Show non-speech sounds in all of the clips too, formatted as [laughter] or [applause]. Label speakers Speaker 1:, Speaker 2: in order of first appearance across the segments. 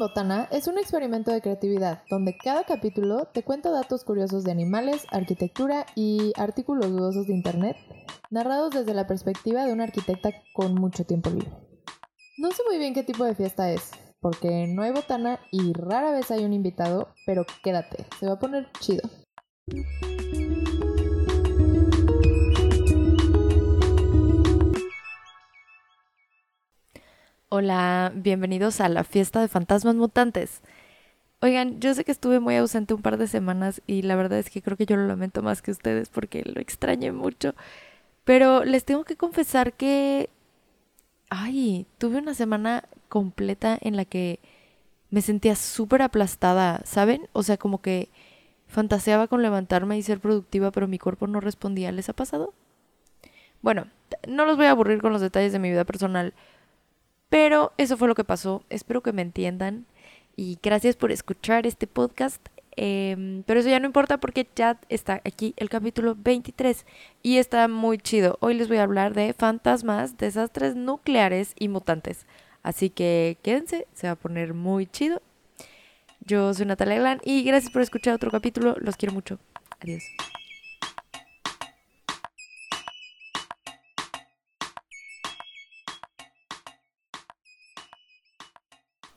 Speaker 1: Botana es un experimento de creatividad donde cada capítulo te cuenta datos curiosos de animales, arquitectura y artículos dudosos de internet, narrados desde la perspectiva de una arquitecta con mucho tiempo libre. No sé muy bien qué tipo de fiesta es, porque no hay botana y rara vez hay un invitado, pero quédate, se va a poner chido.
Speaker 2: Hola, bienvenidos a la fiesta de fantasmas mutantes. Oigan, yo sé que estuve muy ausente un par de semanas y la verdad es que creo que yo lo lamento más que ustedes porque lo extrañé mucho. Pero les tengo que confesar que... Ay, tuve una semana completa en la que me sentía súper aplastada, ¿saben? O sea, como que fantaseaba con levantarme y ser productiva, pero mi cuerpo no respondía. ¿Les ha pasado? Bueno, no los voy a aburrir con los detalles de mi vida personal pero eso fue lo que pasó. Espero que me entiendan. Y gracias por escuchar este podcast. Em, pero eso ya no importa porque ya está aquí el capítulo 23 y está muy chido. Hoy les voy a hablar de fantasmas, desastres nucleares y mutantes. Así que quédense, se va a poner muy chido. Yo soy Natalia Glan y gracias por escuchar otro capítulo. Los quiero mucho. Adiós.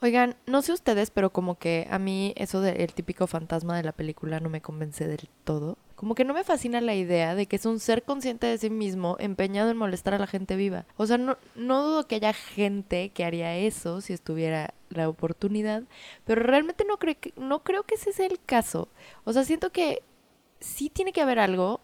Speaker 2: Oigan, no sé ustedes, pero como que a mí eso del típico fantasma de la película no me convence del todo. Como que no me fascina la idea de que es un ser consciente de sí mismo empeñado en molestar a la gente viva. O sea, no, no dudo que haya gente que haría eso si estuviera la oportunidad, pero realmente no, que, no creo que ese sea el caso. O sea, siento que sí tiene que haber algo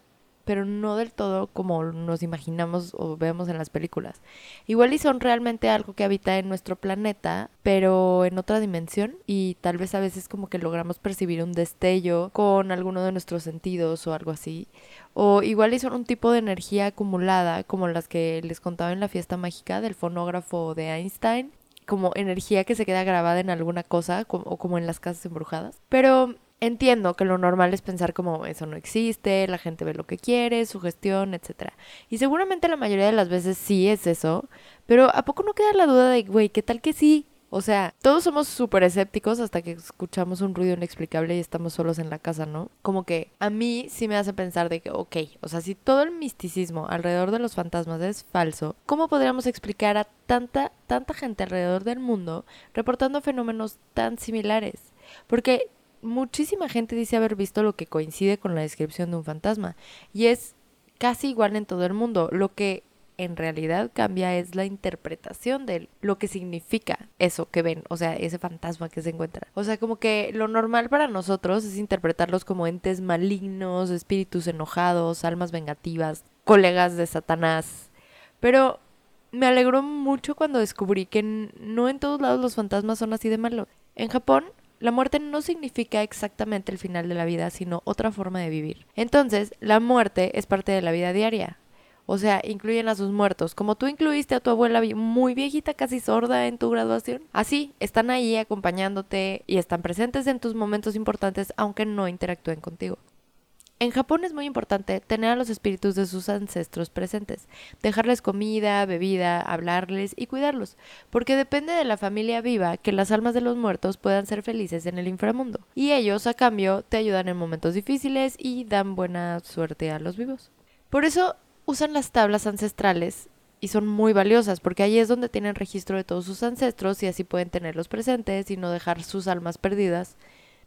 Speaker 2: pero no del todo como nos imaginamos o vemos en las películas. Igual y son realmente algo que habita en nuestro planeta, pero en otra dimensión y tal vez a veces como que logramos percibir un destello con alguno de nuestros sentidos o algo así. O igual y son un tipo de energía acumulada como las que les contaba en la fiesta mágica del fonógrafo de Einstein, como energía que se queda grabada en alguna cosa o como en las casas embrujadas. Pero Entiendo que lo normal es pensar como eso no existe, la gente ve lo que quiere, su gestión, etc. Y seguramente la mayoría de las veces sí es eso, pero ¿a poco no queda la duda de, güey, qué tal que sí? O sea, todos somos súper escépticos hasta que escuchamos un ruido inexplicable y estamos solos en la casa, ¿no? Como que a mí sí me hace pensar de que, ok, o sea, si todo el misticismo alrededor de los fantasmas es falso, ¿cómo podríamos explicar a tanta, tanta gente alrededor del mundo reportando fenómenos tan similares? Porque muchísima gente dice haber visto lo que coincide con la descripción de un fantasma y es casi igual en todo el mundo. Lo que en realidad cambia es la interpretación de lo que significa eso que ven, o sea, ese fantasma que se encuentra. O sea, como que lo normal para nosotros es interpretarlos como entes malignos, espíritus enojados, almas vengativas, colegas de Satanás. Pero me alegró mucho cuando descubrí que no en todos lados los fantasmas son así de malos. En Japón la muerte no significa exactamente el final de la vida, sino otra forma de vivir. Entonces, la muerte es parte de la vida diaria. O sea, incluyen a sus muertos. Como tú incluiste a tu abuela muy viejita, casi sorda en tu graduación. Así, están ahí acompañándote y están presentes en tus momentos importantes, aunque no interactúen contigo. En Japón es muy importante tener a los espíritus de sus ancestros presentes, dejarles comida, bebida, hablarles y cuidarlos, porque depende de la familia viva que las almas de los muertos puedan ser felices en el inframundo. Y ellos, a cambio, te ayudan en momentos difíciles y dan buena suerte a los vivos. Por eso usan las tablas ancestrales y son muy valiosas porque ahí es donde tienen registro de todos sus ancestros y así pueden tenerlos presentes y no dejar sus almas perdidas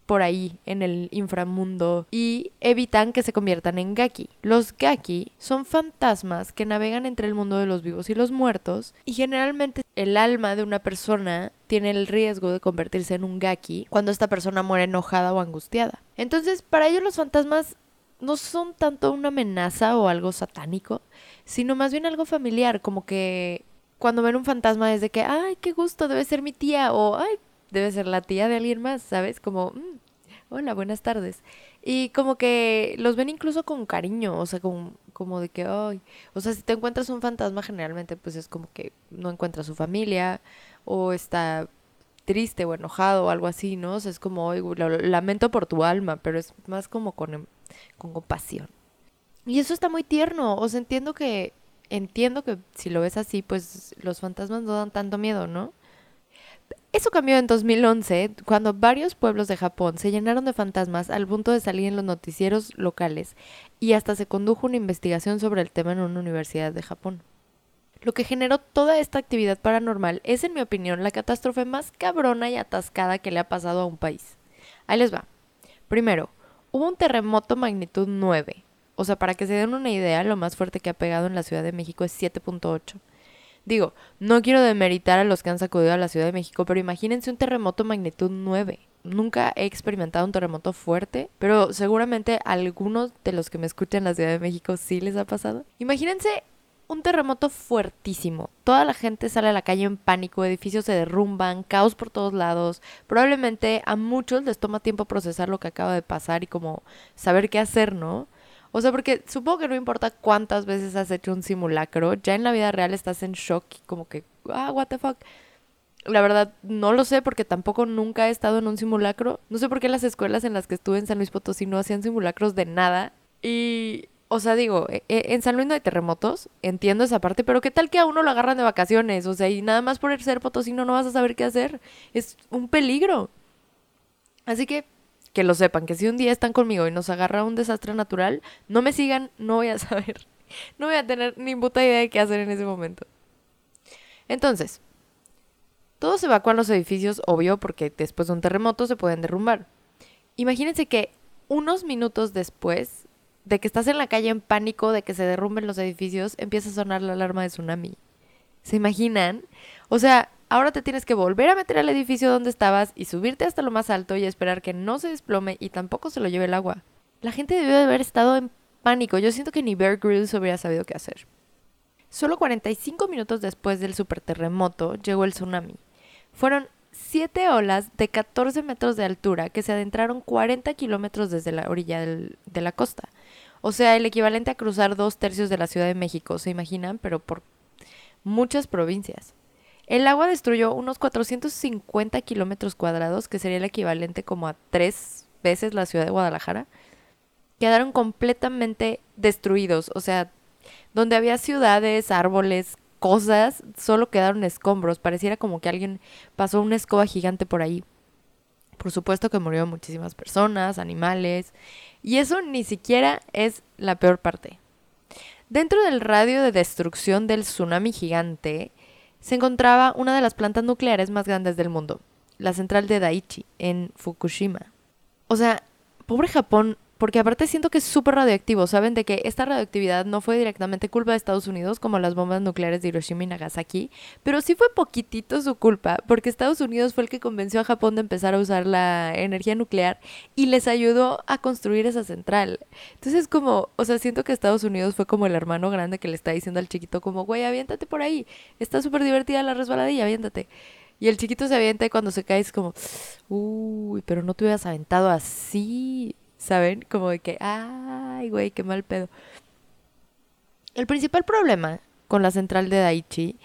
Speaker 2: por ahí en el inframundo y evitan que se conviertan en gaki. Los gaki son fantasmas que navegan entre el mundo de los vivos y los muertos y generalmente el alma de una persona tiene el riesgo de convertirse en un gaki cuando esta persona muere enojada o angustiada. Entonces, para ellos los fantasmas no son tanto una amenaza o algo satánico, sino más bien algo familiar, como que cuando ven un fantasma es de que, ay, qué gusto, debe ser mi tía, o ay, debe ser la tía de alguien más, ¿sabes? Como, mm, hola, buenas tardes. Y como que los ven incluso con cariño, o sea, como, de que, ay, o sea, si te encuentras un fantasma, generalmente pues es como que no encuentra su familia o está triste o enojado o algo así, ¿no? O sea, es como, oye, lamento por tu alma, pero es más como con, em, con compasión. Y eso está muy tierno, o sea, entiendo que, entiendo que si lo ves así, pues los fantasmas no dan tanto miedo, ¿no? Eso cambió en 2011, cuando varios pueblos de Japón se llenaron de fantasmas al punto de salir en los noticieros locales y hasta se condujo una investigación sobre el tema en una universidad de Japón. Lo que generó toda esta actividad paranormal es, en mi opinión, la catástrofe más cabrona y atascada que le ha pasado a un país. Ahí les va. Primero, hubo un terremoto magnitud 9. O sea, para que se den una idea, lo más fuerte que ha pegado en la Ciudad de México es 7.8. Digo, no quiero demeritar a los que han sacudido a la Ciudad de México, pero imagínense un terremoto magnitud 9. Nunca he experimentado un terremoto fuerte, pero seguramente a algunos de los que me escuchan en la Ciudad de México sí les ha pasado. Imagínense un terremoto fuertísimo. Toda la gente sale a la calle en pánico, edificios se derrumban, caos por todos lados. Probablemente a muchos les toma tiempo procesar lo que acaba de pasar y como saber qué hacer, ¿no? O sea, porque supongo que no importa cuántas veces has hecho un simulacro, ya en la vida real estás en shock y como que, ah, what the fuck. La verdad, no lo sé porque tampoco nunca he estado en un simulacro. No sé por qué las escuelas en las que estuve en San Luis Potosí no hacían simulacros de nada. Y, o sea, digo, e, e, en San Luis no hay terremotos, entiendo esa parte, pero ¿qué tal que a uno lo agarran de vacaciones? O sea, y nada más por ser potosino no vas a saber qué hacer. Es un peligro. Así que que lo sepan, que si un día están conmigo y nos agarra un desastre natural, no me sigan, no voy a [laughs] saber, no voy a tener ni puta idea de qué hacer en ese momento. Entonces, todos evacuan los edificios, obvio, porque después de un terremoto se pueden derrumbar. Imagínense que unos minutos después de que estás en la calle en pánico de que se derrumben los edificios, empieza a sonar la alarma de tsunami. ¿Se imaginan? O sea, Ahora te tienes que volver a meter al edificio donde estabas y subirte hasta lo más alto y esperar que no se desplome y tampoco se lo lleve el agua. La gente debió de haber estado en pánico. Yo siento que ni Bear Grylls hubiera sabido qué hacer. Solo 45 minutos después del superterremoto llegó el tsunami. Fueron siete olas de 14 metros de altura que se adentraron 40 kilómetros desde la orilla de la costa. O sea, el equivalente a cruzar dos tercios de la Ciudad de México, ¿se imaginan? Pero por muchas provincias. El agua destruyó unos 450 kilómetros cuadrados, que sería el equivalente como a tres veces la ciudad de Guadalajara. Quedaron completamente destruidos, o sea, donde había ciudades, árboles, cosas, solo quedaron escombros. Pareciera como que alguien pasó una escoba gigante por ahí. Por supuesto que murieron muchísimas personas, animales, y eso ni siquiera es la peor parte. Dentro del radio de destrucción del tsunami gigante, se encontraba una de las plantas nucleares más grandes del mundo, la central de Daiichi, en Fukushima. O sea, pobre Japón porque aparte siento que es súper radioactivo, ¿saben? De que esta radioactividad no fue directamente culpa de Estados Unidos, como las bombas nucleares de Hiroshima y Nagasaki, pero sí fue poquitito su culpa, porque Estados Unidos fue el que convenció a Japón de empezar a usar la energía nuclear y les ayudó a construir esa central. Entonces como, o sea, siento que Estados Unidos fue como el hermano grande que le está diciendo al chiquito como, güey, aviéntate por ahí, está súper divertida la resbaladilla, aviéntate. Y el chiquito se avienta y cuando se cae es como, uy, pero no te hubieras aventado así. ¿Saben? Como de que, ay, güey, qué mal pedo. El principal problema con la central de Daiichi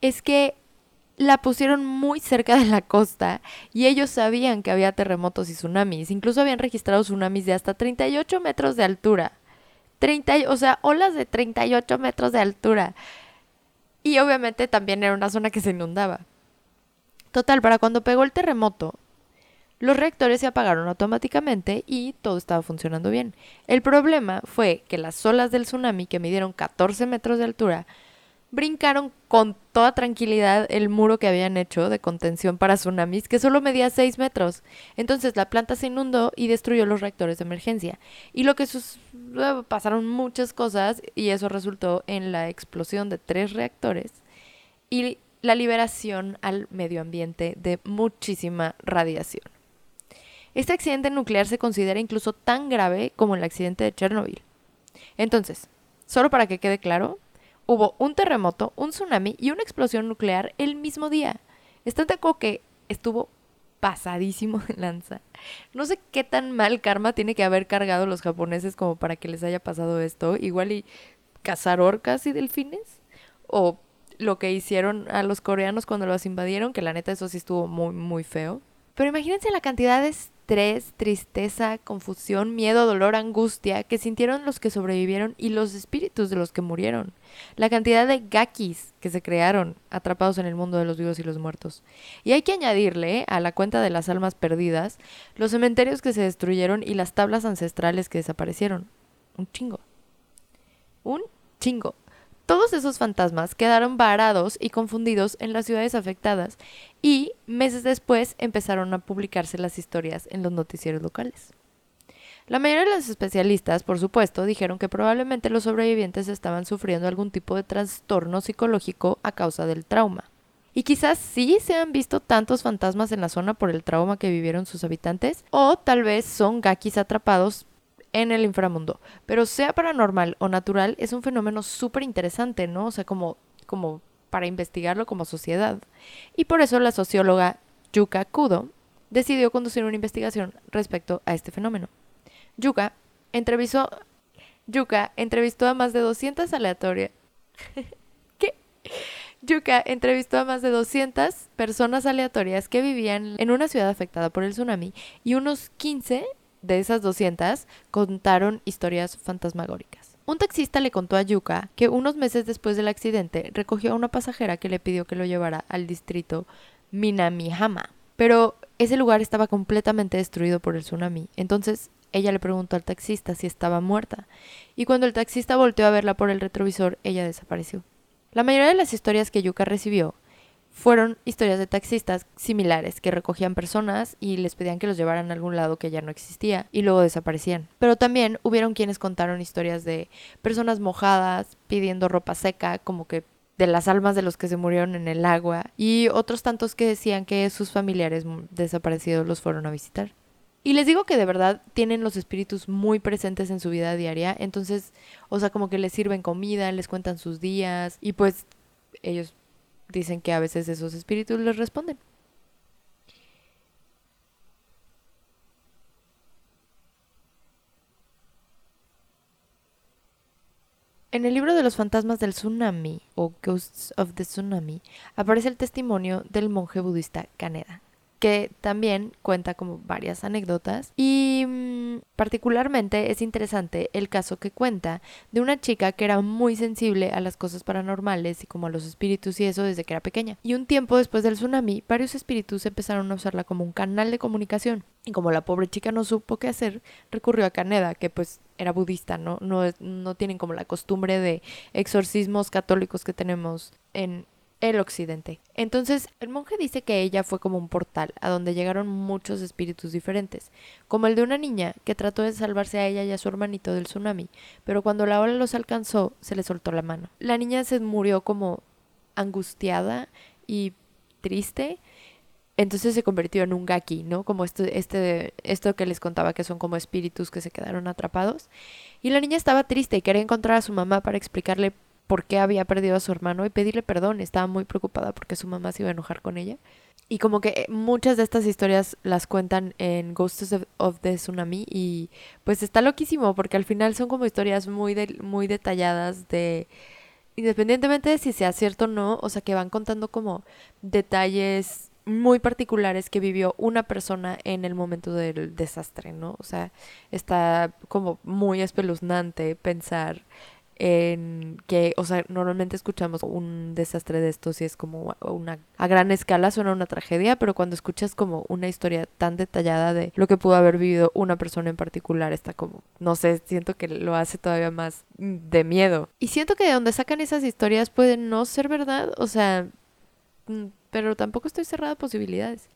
Speaker 2: es que la pusieron muy cerca de la costa y ellos sabían que había terremotos y tsunamis. Incluso habían registrado tsunamis de hasta 38 metros de altura. 30, o sea, olas de 38 metros de altura. Y obviamente también era una zona que se inundaba. Total, para cuando pegó el terremoto, los reactores se apagaron automáticamente y todo estaba funcionando bien. El problema fue que las olas del tsunami, que midieron 14 metros de altura, brincaron con toda tranquilidad el muro que habían hecho de contención para tsunamis, que solo medía 6 metros. Entonces la planta se inundó y destruyó los reactores de emergencia. Y lo que luego pasaron muchas cosas y eso resultó en la explosión de tres reactores y la liberación al medio ambiente de muchísima radiación. Este accidente nuclear se considera incluso tan grave como el accidente de Chernobyl. Entonces, solo para que quede claro, hubo un terremoto, un tsunami y una explosión nuclear el mismo día. Están de que estuvo pasadísimo de lanza. No sé qué tan mal karma tiene que haber cargado los japoneses como para que les haya pasado esto. Igual y cazar orcas y delfines. O lo que hicieron a los coreanos cuando los invadieron, que la neta eso sí estuvo muy, muy feo. Pero imagínense la cantidad de estrés, tristeza, confusión, miedo, dolor, angustia que sintieron los que sobrevivieron y los espíritus de los que murieron. La cantidad de gakis que se crearon atrapados en el mundo de los vivos y los muertos. Y hay que añadirle a la cuenta de las almas perdidas los cementerios que se destruyeron y las tablas ancestrales que desaparecieron. Un chingo. Un chingo. Todos esos fantasmas quedaron varados y confundidos en las ciudades afectadas y meses después empezaron a publicarse las historias en los noticieros locales. La mayoría de los especialistas, por supuesto, dijeron que probablemente los sobrevivientes estaban sufriendo algún tipo de trastorno psicológico a causa del trauma. Y quizás sí se han visto tantos fantasmas en la zona por el trauma que vivieron sus habitantes, o tal vez son gakis atrapados en el inframundo. Pero sea paranormal o natural, es un fenómeno súper interesante, ¿no? O sea, como, como para investigarlo como sociedad. Y por eso la socióloga Yuka Kudo decidió conducir una investigación respecto a este fenómeno. Yuka entrevistó, Yuka entrevistó a más de 200 aleatorias. [laughs] ¿Qué? Yuka entrevistó a más de 200 personas aleatorias que vivían en una ciudad afectada por el tsunami y unos 15 de esas 200 contaron historias fantasmagóricas. Un taxista le contó a Yuka que unos meses después del accidente recogió a una pasajera que le pidió que lo llevara al distrito Minamihama. Pero ese lugar estaba completamente destruido por el tsunami. Entonces ella le preguntó al taxista si estaba muerta. Y cuando el taxista volteó a verla por el retrovisor, ella desapareció. La mayoría de las historias que Yuka recibió fueron historias de taxistas similares que recogían personas y les pedían que los llevaran a algún lado que ya no existía y luego desaparecían. Pero también hubieron quienes contaron historias de personas mojadas pidiendo ropa seca, como que de las almas de los que se murieron en el agua, y otros tantos que decían que sus familiares desaparecidos los fueron a visitar. Y les digo que de verdad tienen los espíritus muy presentes en su vida diaria, entonces, o sea, como que les sirven comida, les cuentan sus días, y pues ellos dicen que a veces esos espíritus les responden. En el libro de los fantasmas del tsunami o Ghosts of the Tsunami aparece el testimonio del monje budista Kaneda, que también cuenta como varias anécdotas y mm, particularmente es interesante el caso que cuenta de una chica que era muy sensible a las cosas paranormales y como a los espíritus y eso desde que era pequeña. Y un tiempo después del tsunami, varios espíritus empezaron a usarla como un canal de comunicación. Y como la pobre chica no supo qué hacer, recurrió a Kaneda, que pues era budista, ¿no? No, no tienen como la costumbre de exorcismos católicos que tenemos en el occidente. Entonces, el monje dice que ella fue como un portal a donde llegaron muchos espíritus diferentes, como el de una niña que trató de salvarse a ella y a su hermanito del tsunami, pero cuando la ola los alcanzó, se le soltó la mano. La niña se murió como angustiada y triste, entonces se convirtió en un gaki, ¿no? Como esto, este, esto que les contaba que son como espíritus que se quedaron atrapados. Y la niña estaba triste y quería encontrar a su mamá para explicarle por qué había perdido a su hermano y pedirle perdón. Estaba muy preocupada porque su mamá se iba a enojar con ella. Y como que eh, muchas de estas historias las cuentan en Ghosts of, the Tsunami y pues está loquísimo porque al final son como historias muy, muy detalladas de independientemente de si sea cierto o no, o sea que van contando como detalles muy particulares que vivió una persona en el momento del desastre, ¿no? O sea, está como muy espeluznante pensar en que, o sea, normalmente escuchamos un desastre de estos y es como una a gran escala suena una tragedia, pero cuando escuchas como una historia tan detallada de lo que pudo haber vivido una persona en particular, está como, no sé, siento que lo hace todavía más de miedo. Y siento que de donde sacan esas historias puede no ser verdad, o sea, mm, pero tampoco estoy cerrada a posibilidades.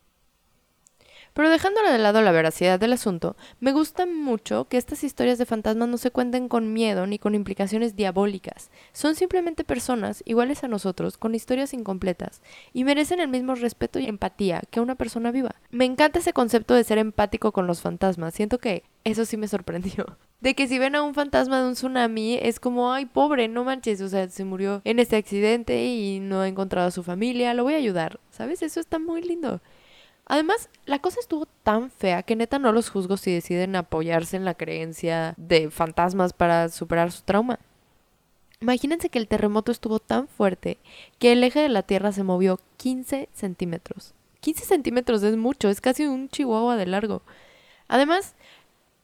Speaker 2: Pero dejándole de lado la veracidad del asunto, me gusta mucho que estas historias de fantasmas no se cuenten con miedo ni con implicaciones diabólicas. Son simplemente personas iguales a nosotros, con historias incompletas, y merecen el mismo respeto y empatía que una persona viva. Me encanta ese concepto de ser empático con los fantasmas. Siento que eso sí me sorprendió. [laughs] De que si ven a un fantasma de un tsunami es como, ay, pobre, no manches, o sea, se murió en este accidente y no ha encontrado a su familia, lo voy a ayudar. ¿Sabes? Eso está muy lindo. Además, la cosa estuvo tan fea que neta no los juzgo si deciden apoyarse en la creencia de fantasmas para superar su trauma. Imagínense que el terremoto estuvo tan fuerte que el eje de la Tierra se movió 15 centímetros. 15 centímetros es mucho, es casi un chihuahua de largo. Además,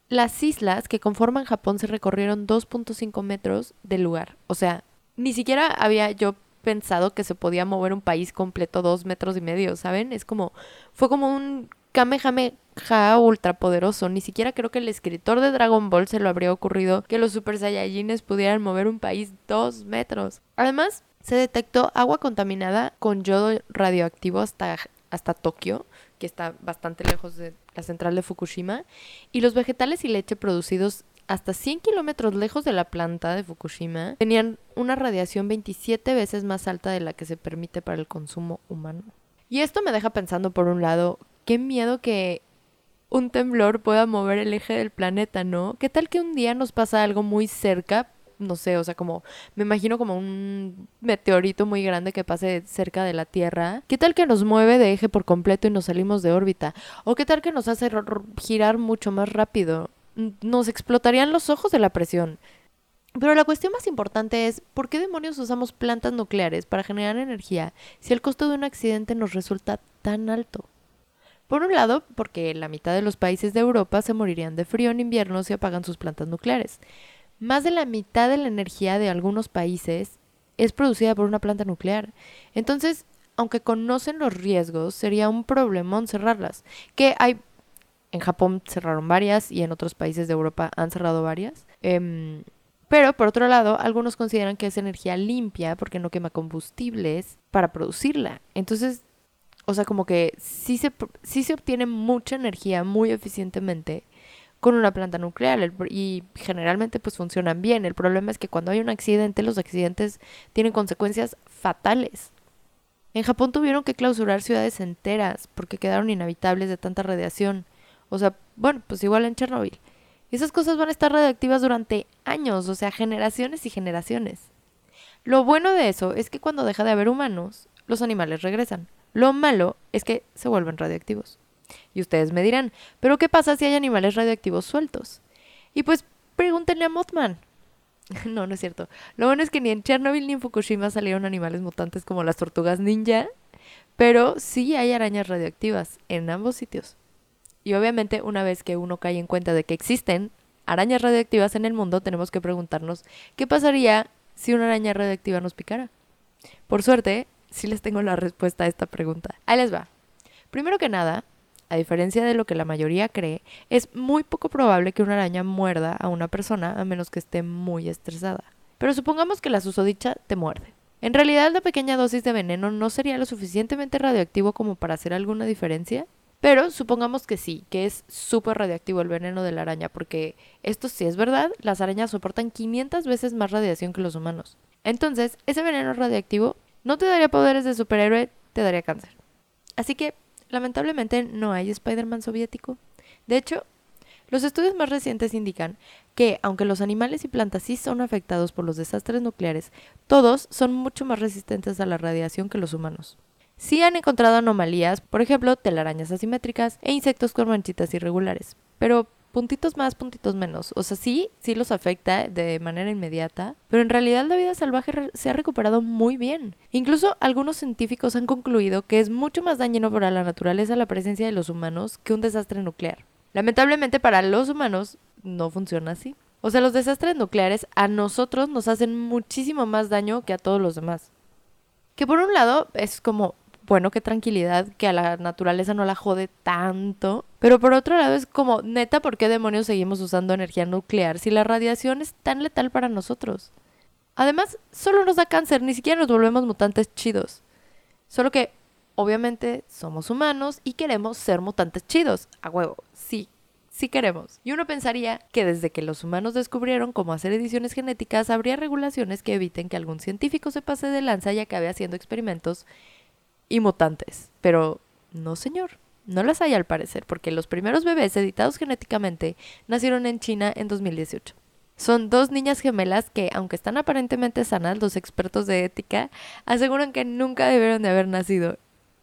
Speaker 2: las islas que conforman Japón se recorrieron 2.5 metros del lugar. O sea, ni siquiera había yo pensado que se podía mover un país completo dos metros y medio, ¿saben? Es como, fue como un Kamehameha ultrapoderoso. Ni siquiera creo que el escritor de Dragon Ball se lo habría ocurrido que los Super Saiyajines pudieran mover un país dos metros. Además, se detectó agua contaminada con yodo radioactivo hasta, hasta Tokio, que está bastante lejos de la central de Fukushima, y los vegetales y leche producidos hasta 100 kilómetros lejos de la planta de Fukushima tenían una radiación 27 veces más alta de la que se permite para el consumo humano. Y esto me deja pensando, por un lado, qué miedo que un temblor pueda mover el eje del planeta, ¿no? ¿Qué tal que un día nos pasa algo muy cerca? No sé, o sea, como me imagino como un meteorito muy grande que pase cerca de la Tierra. ¿Qué tal que nos mueve de eje por completo y nos salimos de órbita? ¿O qué tal que nos hace girar mucho más rápido? Nos explotarían los ojos de la presión. Pero la cuestión más importante es, ¿por qué demonios usamos plantas nucleares para generar energía si el costo de un accidente nos resulta tan alto? Por un lado, porque la mitad de los países de Europa se morirían de frío en invierno si apagan sus plantas nucleares. Más de la mitad de la energía de algunos países es producida por una planta nuclear. Entonces, aunque conocen los riesgos, sería un problemón cerrarlas. Que hay. En Japón cerraron varias y en otros países de Europa han cerrado varias. Em, pero, por otro lado, algunos consideran que es energía limpia porque no quema combustibles para producirla. Entonces, o sea, como que sí se, sí se obtiene mucha energía muy eficientemente con una planta nuclear y generalmente pues funcionan bien. El problema es que cuando hay un accidente, los accidentes tienen consecuencias fatales. En Japón tuvieron que clausurar ciudades enteras porque quedaron inhabitables de tanta radiación. O sea, bueno, pues igual en Chernobyl. Esas cosas van a estar radiactivas durante años, o sea, generaciones y generaciones. Lo bueno de eso es que cuando deja de haber humanos, los animales regresan. Lo malo es que se vuelven radioactivos. Y ustedes me dirán, ¿pero qué pasa si hay animales radioactivos sueltos? Y pues pregúntenle a Mothman. [laughs] no, no es cierto. Lo bueno es que ni en Chernobyl ni en Fukushima salieron animales mutantes como las tortugas ninja, pero sí hay arañas radioactivas en ambos sitios. Y obviamente una vez que uno cae en cuenta de que existen arañas radioactivas en el mundo, tenemos que preguntarnos qué pasaría si una araña radioactiva nos picara. Por suerte, sí les tengo la respuesta a esta pregunta. Ahí les va. Primero que nada, a diferencia de lo que la mayoría cree, es muy poco probable que una araña muerda a una persona a menos que esté muy estresada. Pero supongamos que la susodicha te muerde. En realidad la pequeña dosis de veneno no sería lo suficientemente radioactivo como para hacer alguna diferencia, pero supongamos que sí, que es súper radioactivo el veneno de la araña, porque esto sí es verdad, las arañas soportan 500 veces más radiación que los humanos. Entonces, ese veneno radioactivo no te daría poderes de superhéroe, te daría cáncer. Así que, lamentablemente, no hay Spider-Man soviético. De hecho, los estudios más recientes indican que, aunque los animales y plantas sí son afectados por los desastres nucleares, todos son mucho más resistentes a la radiación que los humanos. Sí han encontrado anomalías, por ejemplo, telarañas asimétricas e insectos con manchitas irregulares, pero puntitos más, puntitos menos. O sea, sí, sí los afecta de manera inmediata, pero en realidad la vida salvaje se ha recuperado muy bien. Incluso algunos científicos han concluido que es mucho más dañino para la naturaleza la presencia de los humanos que un desastre nuclear. Lamentablemente para los humanos no funciona así. O sea, los desastres nucleares a nosotros nos hacen muchísimo más daño que a todos los demás. Que por un lado es como bueno, qué tranquilidad que a la naturaleza no la jode tanto. Pero por otro lado es como, neta, ¿por qué demonios seguimos usando energía nuclear si la radiación es tan letal para nosotros? Además, solo nos da cáncer, ni siquiera nos volvemos mutantes chidos. Solo que, obviamente, somos humanos y queremos ser mutantes chidos. A huevo, sí, sí queremos. Y uno pensaría que desde que los humanos descubrieron cómo hacer ediciones genéticas, habría regulaciones que eviten que algún científico se pase de lanza y acabe haciendo experimentos y mutantes. Pero no, señor. No las hay al parecer, porque los primeros bebés editados genéticamente nacieron en China en 2018. Son dos niñas gemelas que, aunque están aparentemente sanas, los expertos de ética aseguran que nunca debieron de haber nacido.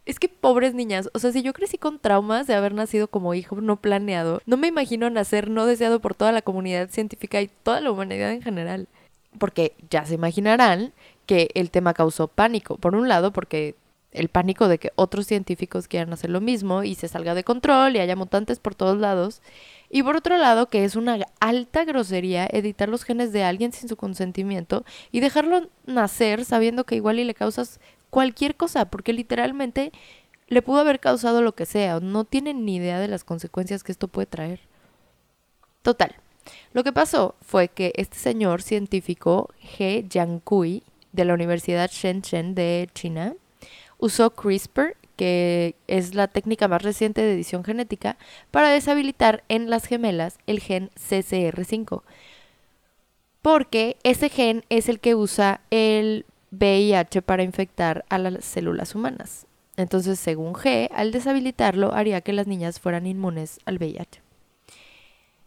Speaker 2: Es que pobres niñas, o sea, si yo crecí con traumas de haber nacido como hijo no planeado, no me imagino nacer no deseado por toda la comunidad científica y toda la humanidad en general. Porque ya se imaginarán que el tema causó pánico. Por un lado, porque el pánico de que otros científicos quieran hacer lo mismo y se salga de control y haya mutantes por todos lados. Y por otro lado, que es una alta grosería editar los genes de alguien sin su consentimiento y dejarlo nacer sabiendo que igual y le causas cualquier cosa, porque literalmente le pudo haber causado lo que sea, no tienen ni idea de las consecuencias que esto puede traer. Total. Lo que pasó fue que este señor científico, He Jiankui, de la Universidad Shenzhen de China, usó CRISPR, que es la técnica más reciente de edición genética, para deshabilitar en las gemelas el gen CCR5. Porque ese gen es el que usa el VIH para infectar a las células humanas. Entonces, según G, al deshabilitarlo haría que las niñas fueran inmunes al VIH.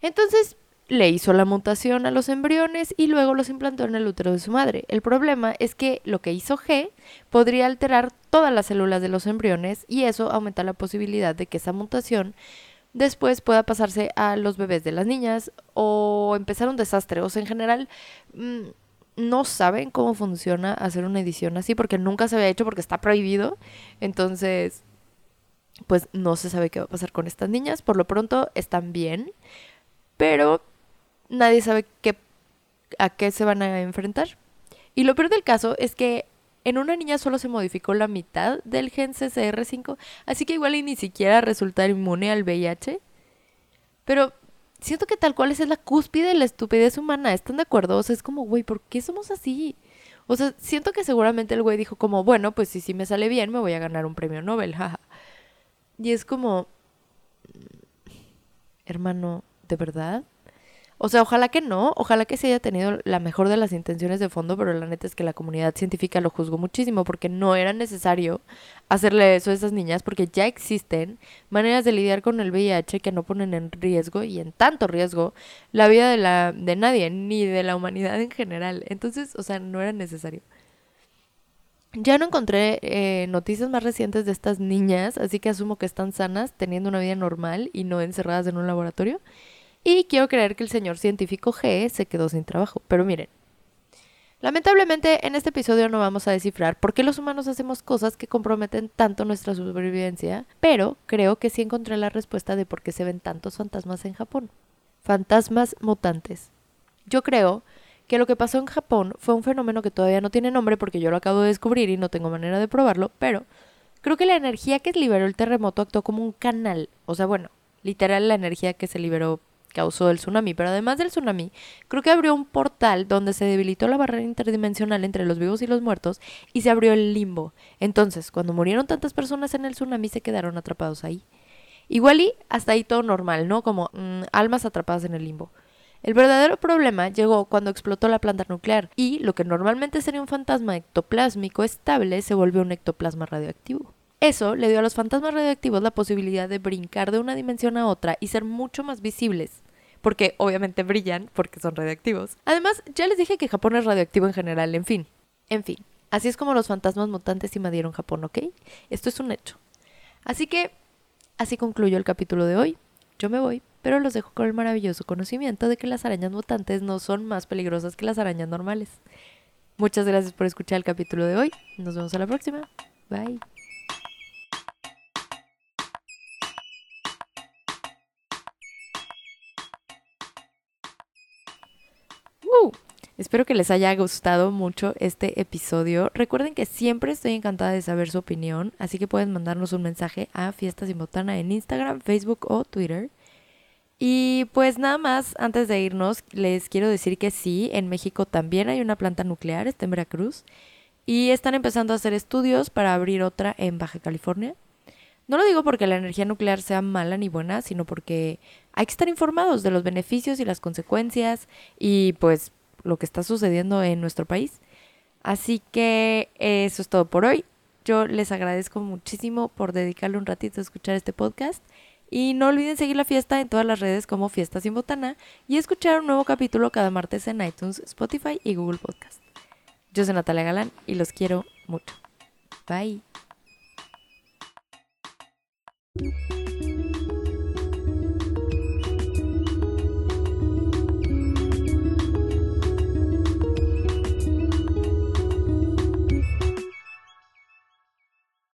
Speaker 2: Entonces, le hizo la mutación a los embriones y luego los implantó en el útero de su madre. El problema es que lo que hizo G podría alterar todas las células de los embriones y eso aumenta la posibilidad de que esa mutación después pueda pasarse a los bebés de las niñas o empezar un desastre. O sea, en general mm, no saben cómo funciona hacer una edición así porque nunca se había hecho porque está prohibido. Entonces, pues no se sabe qué va a pasar con estas niñas. Por lo pronto están bien, pero nadie sabe qué, a qué se van a enfrentar. Y lo peor del caso es que en una niña solo se modificó la mitad del gen CCR5, así que igual y ni siquiera resultar inmune al VIH. Pero siento que tal cual es la cúspide de la estupidez humana, ¿están de acuerdo? O sea, es como, güey, ¿por qué somos así? O sea, siento que seguramente el güey dijo como, bueno, pues si sí me sale bien, me voy a ganar un premio Nobel, [laughs] jaja. Y es como, hermano, ¿de verdad? O sea, ojalá que no, ojalá que se haya tenido la mejor de las intenciones de fondo, pero la neta es que la comunidad científica lo juzgó muchísimo porque no era necesario hacerle eso a esas niñas porque ya existen maneras de lidiar con el VIH que no ponen en riesgo y en tanto riesgo la vida de, la, de nadie, ni de la humanidad en general. Entonces, o sea, no era necesario. Ya no encontré eh, noticias más recientes de estas niñas, así que asumo que están sanas, teniendo una vida normal y no encerradas en un laboratorio. Y quiero creer que el señor científico G se quedó sin trabajo. Pero miren, lamentablemente en este episodio no vamos a descifrar por qué los humanos hacemos cosas que comprometen tanto nuestra supervivencia, pero creo que sí encontré la respuesta de por qué se ven tantos fantasmas en Japón. Fantasmas mutantes. Yo creo que lo que pasó en Japón fue un fenómeno que todavía no tiene nombre porque yo lo acabo de descubrir y no tengo manera de probarlo, pero creo que la energía que liberó el terremoto actuó como un canal. O sea, bueno, literal la energía que se liberó causó el tsunami, pero además del tsunami, creo que abrió un portal donde se debilitó la barrera interdimensional entre los vivos y los muertos y se abrió el limbo. Entonces, cuando murieron tantas personas en el tsunami, se quedaron atrapados ahí. Igual y hasta ahí todo normal, ¿no? Como mm, almas atrapadas en el limbo. El verdadero problema llegó cuando explotó la planta nuclear y lo que normalmente sería un fantasma ectoplásmico estable se volvió un ectoplasma radioactivo. Eso le dio a los fantasmas radioactivos la posibilidad de brincar de una dimensión a otra y ser mucho más visibles porque obviamente brillan porque son radioactivos. Además, ya les dije que Japón es radioactivo en general, en fin. En fin, así es como los fantasmas mutantes invadieron Japón, ¿ok? Esto es un hecho. Así que, así concluyo el capítulo de hoy. Yo me voy, pero los dejo con el maravilloso conocimiento de que las arañas mutantes no son más peligrosas que las arañas normales. Muchas gracias por escuchar el capítulo de hoy. Nos vemos a la próxima. Bye. Espero que les haya gustado mucho este episodio. Recuerden que siempre estoy encantada de saber su opinión, así que pueden mandarnos un mensaje a Fiestas y Botana en Instagram, Facebook o Twitter. Y pues nada más, antes de irnos, les quiero decir que sí, en México también hay una planta nuclear, está en Veracruz, y están empezando a hacer estudios para abrir otra en Baja California. No lo digo porque la energía nuclear sea mala ni buena, sino porque hay que estar informados de los beneficios y las consecuencias y pues lo que está sucediendo en nuestro país. Así que eso es todo por hoy. Yo les agradezco muchísimo por dedicarle un ratito a escuchar este podcast. Y no olviden seguir la fiesta en todas las redes como Fiesta Sin Botana y escuchar un nuevo capítulo cada martes en iTunes, Spotify y Google Podcast. Yo soy Natalia Galán y los quiero mucho. Bye.